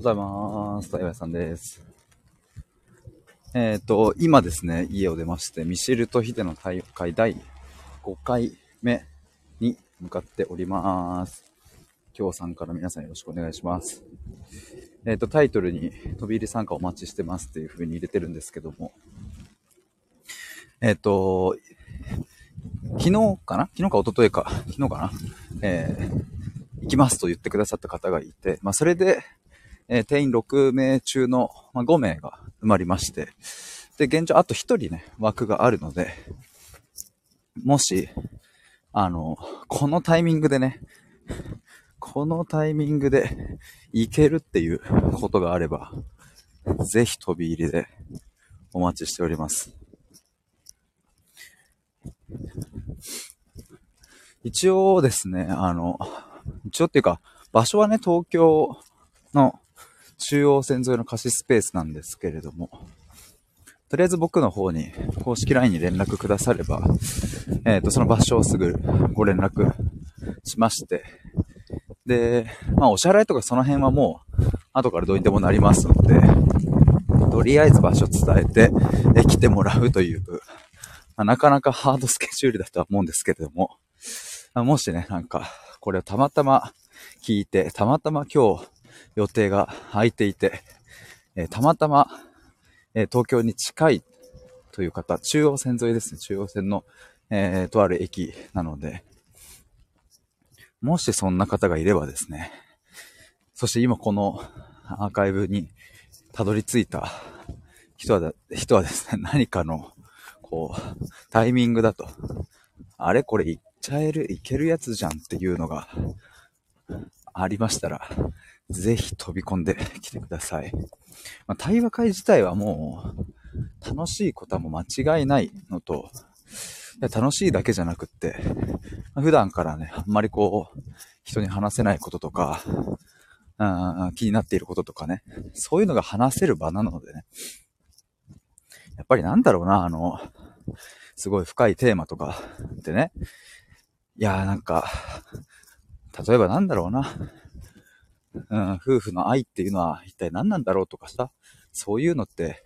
ございます。たいわさんです。えっ、ー、と、今ですね、家を出まして、ミシェルとヒデの大会第5回目に向かっております。今日さんから皆さんよろしくお願いします。えっ、ー、と、タイトルに飛び入り参加お待ちしてますっていう風に入れてるんですけども、えっ、ー、と、昨日かな？昨日か一昨日か、昨日かな？えー、行きますと言ってくださった方がいて、まあ、それで、えー、定員6名中の、まあ、5名が埋まりまして、で、現状あと1人ね、枠があるので、もし、あの、このタイミングでね、このタイミングで行けるっていうことがあれば、ぜひ飛び入りでお待ちしております。一応ですね、あの、一応っていうか、場所はね、東京の中央線沿いの貸しスペースなんですけれども、とりあえず僕の方に公式 LINE に連絡くだされば、えっ、ー、と、その場所をすぐご連絡しまして、で、まあ、お支払いとかその辺はもう、後からどうにでもなりますので、とりあえず場所伝えて、え来てもらうという、まあ、なかなかハードスケジュールだとは思うんですけれども、もしね、なんか、これをたまたま聞いて、たまたま今日、予定が空いていて、えー、たまたま、えー、東京に近いという方、中央線沿いですね。中央線の、えー、とある駅なので、もしそんな方がいればですね、そして今このアーカイブにたどり着いた人は人はですね、何かの、こう、タイミングだと、あれこれ行っちゃえる、行けるやつじゃんっていうのがありましたら、ぜひ飛び込んで きてください。まあ、対話会自体はもう、楽しいことはもう間違いないのと、いや楽しいだけじゃなくって、まあ、普段からね、あんまりこう、人に話せないこととか、うん気になっていることとかね、そういうのが話せる場なのでね、やっぱりなんだろうな、あの、すごい深いテーマとかってね、いやーなんか、例えばなんだろうな、うん、夫婦の愛っていうのは一体何なんだろうとかさ、そういうのって、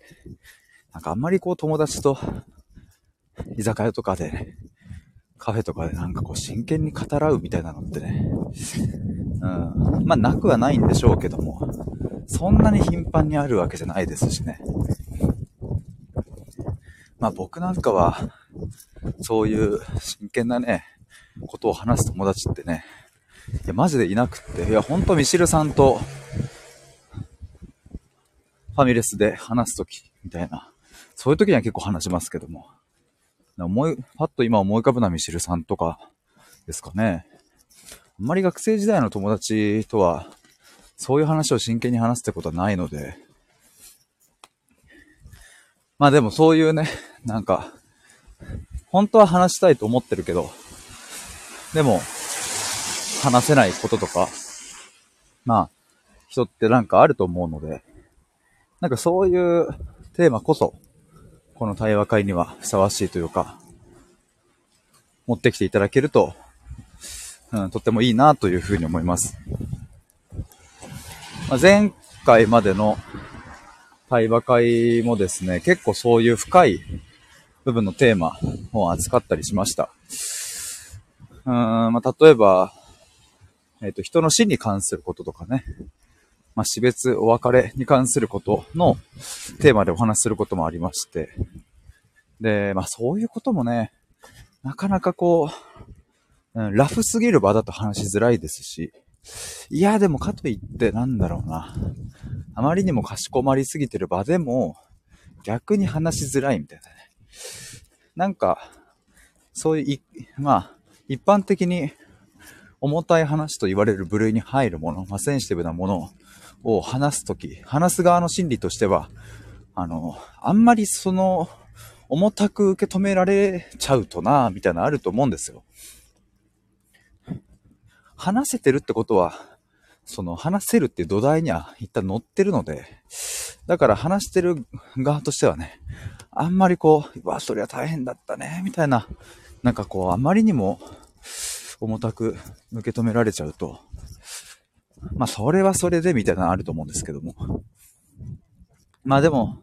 なんかあんまりこう友達と、居酒屋とかで、カフェとかでなんかこう真剣に語らうみたいなのってね、うん、まあなくはないんでしょうけども、そんなに頻繁にあるわけじゃないですしね。まあ僕なんかは、そういう真剣なね、ことを話す友達ってね、いや、マジでいなくって。いや、ほんとミシルさんと、ファミレスで話すとき、みたいな。そういう時には結構話しますけども。思い、パッと今思い浮かぶのはミシルさんとかですかね。あんまり学生時代の友達とは、そういう話を真剣に話すってことはないので。まあでもそういうね、なんか、本当は話したいと思ってるけど、でも、話せないこととか、まあ、人ってなんかあると思うので、なんかそういうテーマこそ、この対話会にはふさわしいというか、持ってきていただけると、うん、とってもいいなというふうに思います。まあ、前回までの対話会もですね、結構そういう深い部分のテーマを扱ったりしました。うん、まあ、例えば、えっ、ー、と、人の死に関することとかね、まあ、死別、お別れに関することのテーマでお話しすることもありまして、で、まあ、そういうこともね、なかなかこう、うん、ラフすぎる場だと話しづらいですし、いや、でもかといってなんだろうな。あまりにもかしこまりすぎてる場でも、逆に話しづらいみたいなね。なんか、そういう、いまあ、一般的に重たい話と言われる部類に入るもの、まあ、センシティブなものを話すとき、話す側の心理としては、あの、あんまりその、重たく受け止められちゃうとな、みたいなあると思うんですよ。話せてるってことは、その話せるっていう土台には一旦乗ってるので、だから話してる側としてはね、あんまりこう、うわ、そりゃ大変だったね、みたいな、なんかこう、あまりにも重たく受け止められちゃうと、まあ、それはそれでみたいなのあると思うんですけども。まあでも、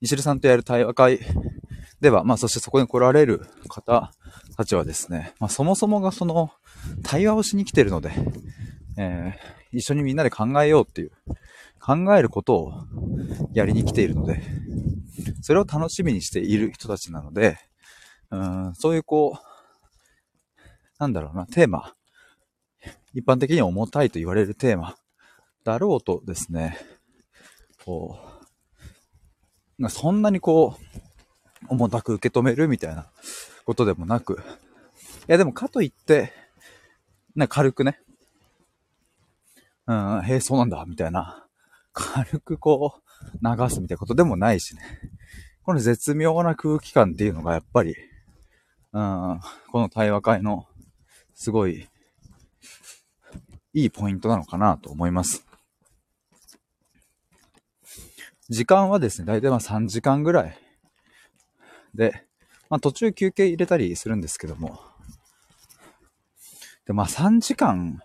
西ルさんとやる対話会では、まあそしてそこに来られる方たちはですね、まあそもそもがその対話をしに来てるので、えー、一緒にみんなで考えようっていう、考えることをやりに来ているので、それを楽しみにしている人たちなので、うん、そういうこう、なんだろうな、テーマ、一般的に重たいと言われるテーマ。だろうとですね、こう、そんなにこう、重たく受け止めるみたいなことでもなく、いやでもかといって、な軽くね、うん、へえ、そうなんだ、みたいな、軽くこう、流すみたいなことでもないしね。この絶妙な空気感っていうのがやっぱり、うん、この対話会のすごいいいポイントなのかなと思います。時間はですね、だいたいまあ3時間ぐらいで、まあ途中休憩入れたりするんですけども、で、まあ3時間、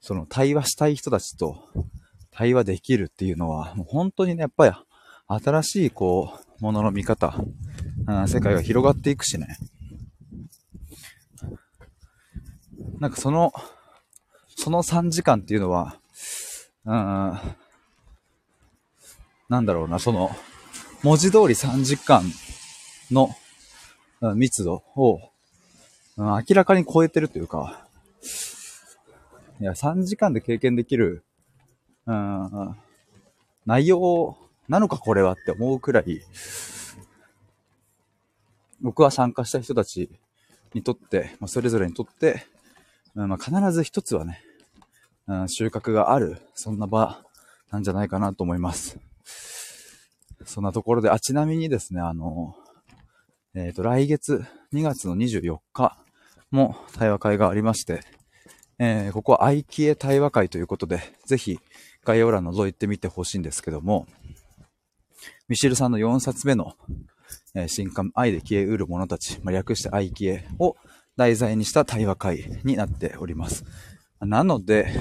その対話したい人たちと対話できるっていうのは、もう本当にね、やっぱり新しいこう、ものの見方、世界が広がっていくしね。なんかその、その3時間っていうのは、うん、なんだろうな、その、文字通り3時間の密度を、うん、明らかに超えてるというか、いや、3時間で経験できる、うん、内容なのかこれはって思うくらい、僕は参加した人たちにとって、まあ、それぞれにとって、まあ、必ず一つはね、うん、収穫がある、そんな場なんじゃないかなと思います。そんなところで、あ、ちなみにですね、あの、えっ、ー、と、来月2月の24日も対話会がありまして、えー、ここは愛キエ対話会ということで、ぜひ概要欄覗いてみてほしいんですけども、ミシルさんの4冊目の、えー、新刊愛で消えうる者たち、まあ、略して愛キエを題材にした対話会になっております。なので、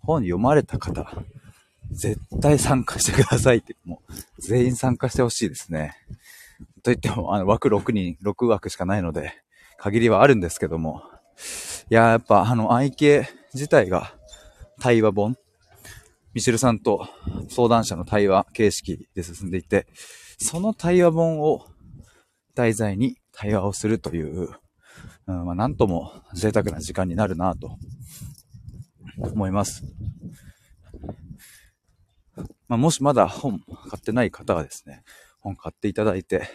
本読まれた方、絶対参加してくださいって、もう、全員参加してほしいですね。と言っても、あの、枠6人、6枠しかないので、限りはあるんですけども、いや、やっぱ、あの、愛系自体が対話本、ミシェルさんと相談者の対話形式で進んでいて、その対話本を題材に対話をするという、うん、まあ、なんとも贅沢な時間になるなと思います。まあ、もしまだ本買ってない方はですね、本買っていただいて、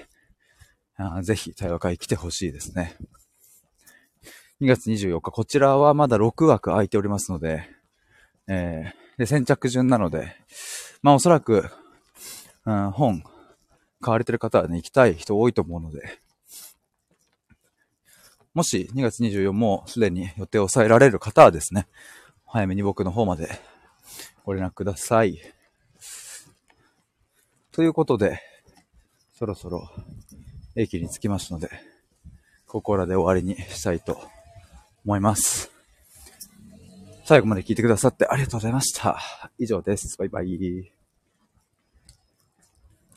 あぜひ対話会来てほしいですね。2月24日、こちらはまだ6枠空いておりますので、えー、で、先着順なので、まあおそらく、うん、本、買われてる方はね、行きたい人多いと思うので、もし2月24もすでに予定を抑えられる方はですね、早めに僕の方までご連絡ください。ということで、そろそろ駅に着きましたので、ここらで終わりにしたいと思います。最後まで聞いてくださってありがとうございました。以上です。バイバイ。